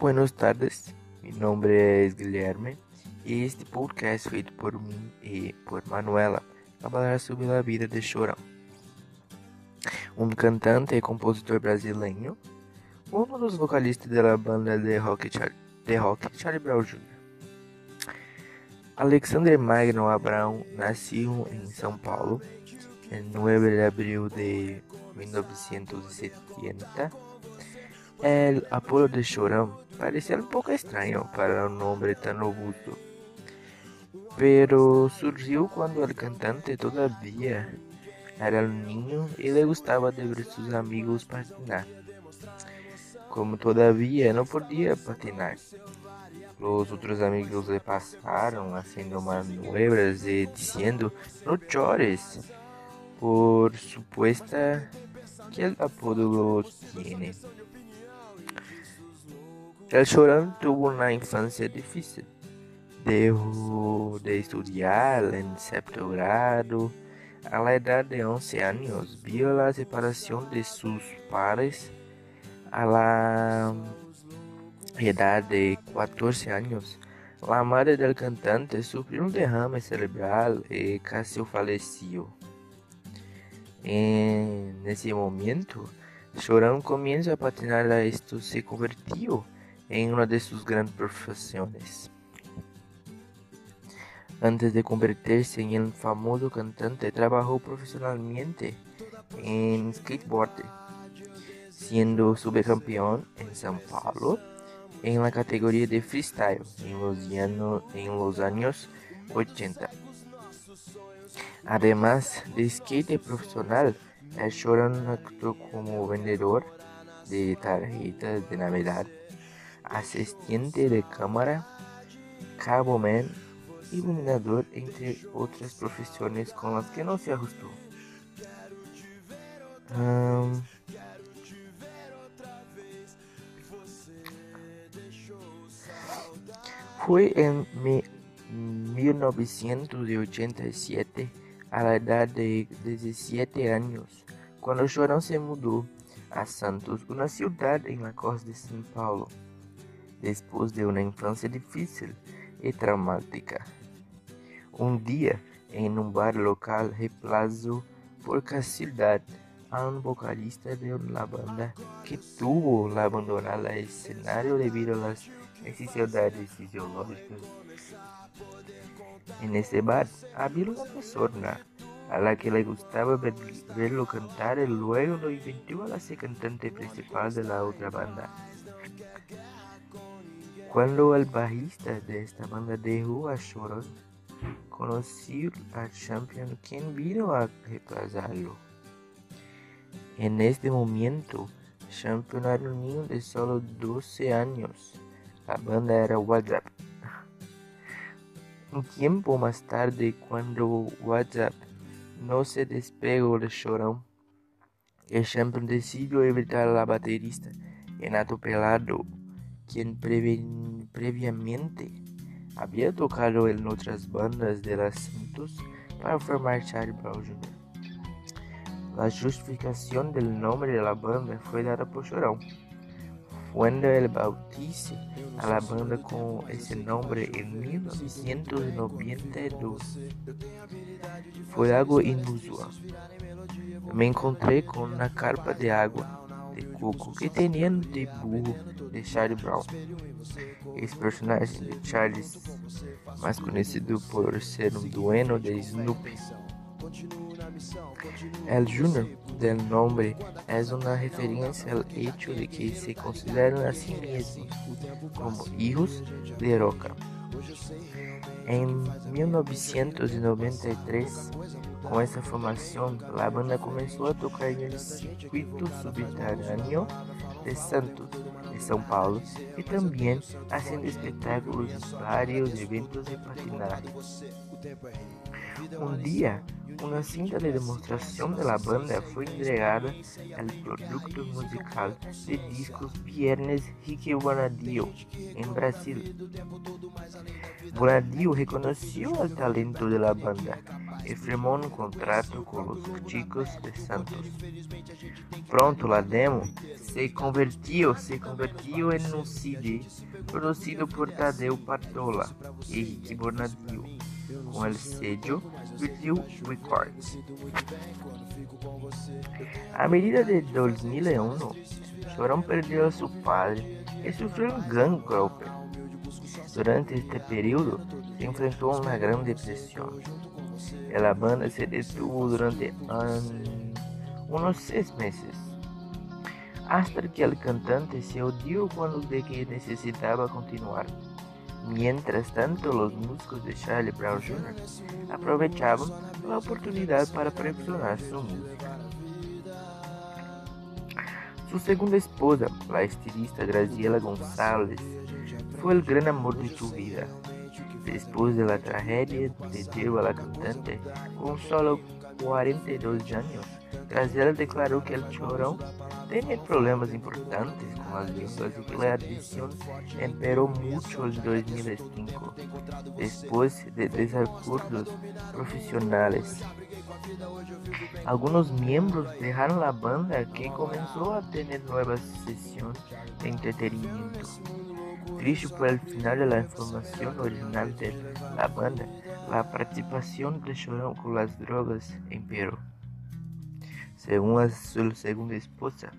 Buenas tardes, mi nombre es Guilherme y este podcast feito por mim e por Manuela. Falará sobre a vida de Chorão, um cantante e compositor brasileiro, um dos vocalistas da banda de rock, de rock Charlie Brown Jr. Alexander Magno Abrão nasceu em São Paulo em 9 de abril de 1970 El apodo de Chorão parecía un poco extraño para un hombre tan robusto, pero surgió cuando el cantante todavía era un niño y le gustaba de ver sus amigos patinar. Como todavía no podía patinar, los otros amigos le pasaron haciendo maniobras y diciendo no llores por supuesta que el apodo lo tiene. El Chorão tuvo una infancia difícil. Dejó de estudiar en sexto grado. A la edad de 11 años vio la separación de sus padres. A la edad de 14 años, la madre del cantante sufrió un derrame cerebral y casi falleció. En ese momento, Chorão comienza a patinar a esto se convirtió en una de sus grandes profesiones. Antes de convertirse en el famoso cantante, trabajó profesionalmente en skateboard, siendo subcampeón en São Paulo en la categoría de freestyle en los, años, en los años 80. Además de skate profesional, Chorão actuó como vendedor de tarjetas de Navidad asistente de cámara, caboman, iluminador, entre outras profissões com as que não se ajustou. Foi em 1987, a la edad de 17 anos, quando Chorão se mudou a Santos, uma cidade em la costa de São Paulo después de una infancia difícil y traumática. Un día, en un bar local, reemplazó por casualidad a un vocalista de una banda que tuvo que abandonar el escenario debido a las necesidades fisiológicas. En ese bar había una persona a la que le gustaba verlo cantar y luego lo inventó a ser cantante principal de la otra banda. Cuando el bajista de esta banda dejó a Chorón, conoció a Champion quien vino a reemplazarlo. En este momento, Champion era un niño de solo 12 años. La banda era WhatsApp. Un tiempo más tarde, cuando WhatsApp no se despegó de Chorão, el Champion decidió evitar a la baterista Renato Pelado quien previamente había tocado en otras bandas de las Santos para formar Charlie Brown Jr. La justificación del nombre de la banda fue dada por Chorão, cuando él bautizó a la banda con ese nombre en 1992. Fue algo inusual. Me encontré con una carpa de agua de coco que tenía de burro de Charlie Brown. Esse personagem de Charles, mais conhecido por ser um dueno de Snoopy. El Junior, del nombre, es una referencia al hecho de que se consideran a sí mismos como hijos de Roca. En 1993, com essa formação, a banda começou a tocar no circuito subterrâneo de Santos, de São Paulo, e também haciendo espetáculos em vários eventos de patinaje. Um dia, uma cinta de demonstração da banda foi entregada ao produto musical de discos Viernes Rique Bonadio, em Brasil. Bonadio reconheceu o talento da banda e firmou um contrato com os Chicos de Santos. Pronto, la demo se convertiu, se convertiu em um CD produzido por Tadeu Partola e Ricky Bonadio, com o sello Records. A medida de 2001, Chorão perdeu seu padre e sofreu um gran golpe. Durante este período, se enfrentou uma grande depressão. A banda se detuvo durante um, uns seis meses, hasta que o cantante se odiou quando de que necessitava continuar. Mientras tanto, os músicos de Charlie Brown Jr. aprovechavam a oportunidade para perfeccionar sua música. Sua segunda esposa, a estilista Graciela González, foi o grande amor de sua vida. Depois da tragédia de Diego a la cantante, com solo 42 anos, Graciela declarou que o chorão tinha problemas importantes com as línguas e que a adicção emperou muito em 2005, depois de desacordos profissionais. Algunos miembros dejaron la banda que comenzó a tener nuevas sesiones de entretenimiento. Triste por el final de la información original de la banda, la participación de Chorão con las drogas imperó. Según su segunda esposa,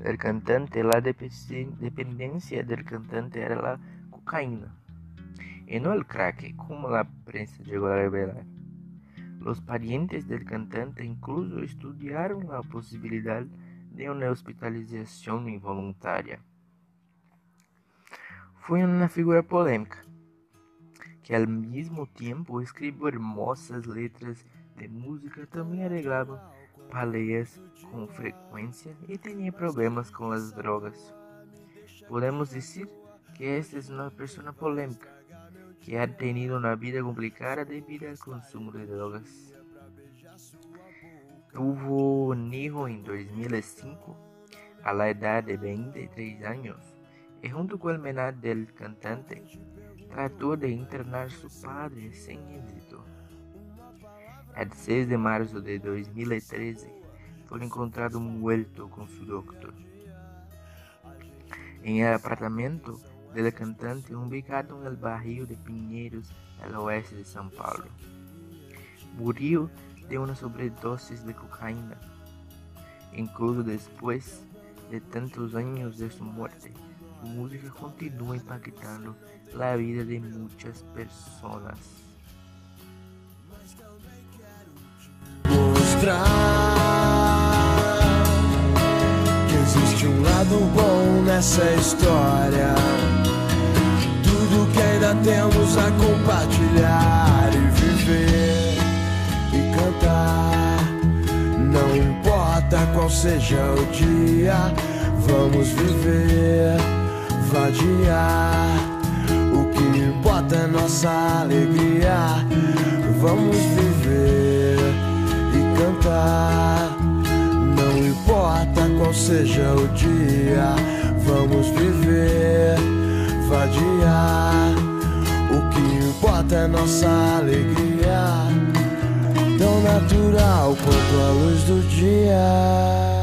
el cantante, la dependencia del cantante era la cocaína y no el crack, como la prensa llegó a revelar. Los parientes del cantante incluso estudiaron la posibilidad de una hospitalización involuntaria. Fue una figura polémica, que al mismo tiempo escribió hermosas letras de música, también arreglaba paleas con frecuencia y tenía problemas con las drogas. Podemos decir que esta es una persona polémica que ha tenido una vida complicada debido al consumo de drogas. Tuvo un hijo en 2005 a la edad de 23 años y junto con el menor del cantante trató de internar su padre sin éxito. El 6 de marzo de 2013 fue encontrado muerto con su doctor. En el apartamento del cantante ubicado el barrio de Pinheiros, al oeste de São Paulo. Murió de una sobredosis de cocaína. Incluso después de tantos años de su muerte, su música continúa impactando la vida de muchas personas. Que existe um lado bom nessa história. ainda temos a compartilhar e viver e cantar. Não importa qual seja o dia, vamos viver, vadiar. Seja o dia, vamos viver, vadiar importa é nossa alegria, tão natural quanto a luz do dia.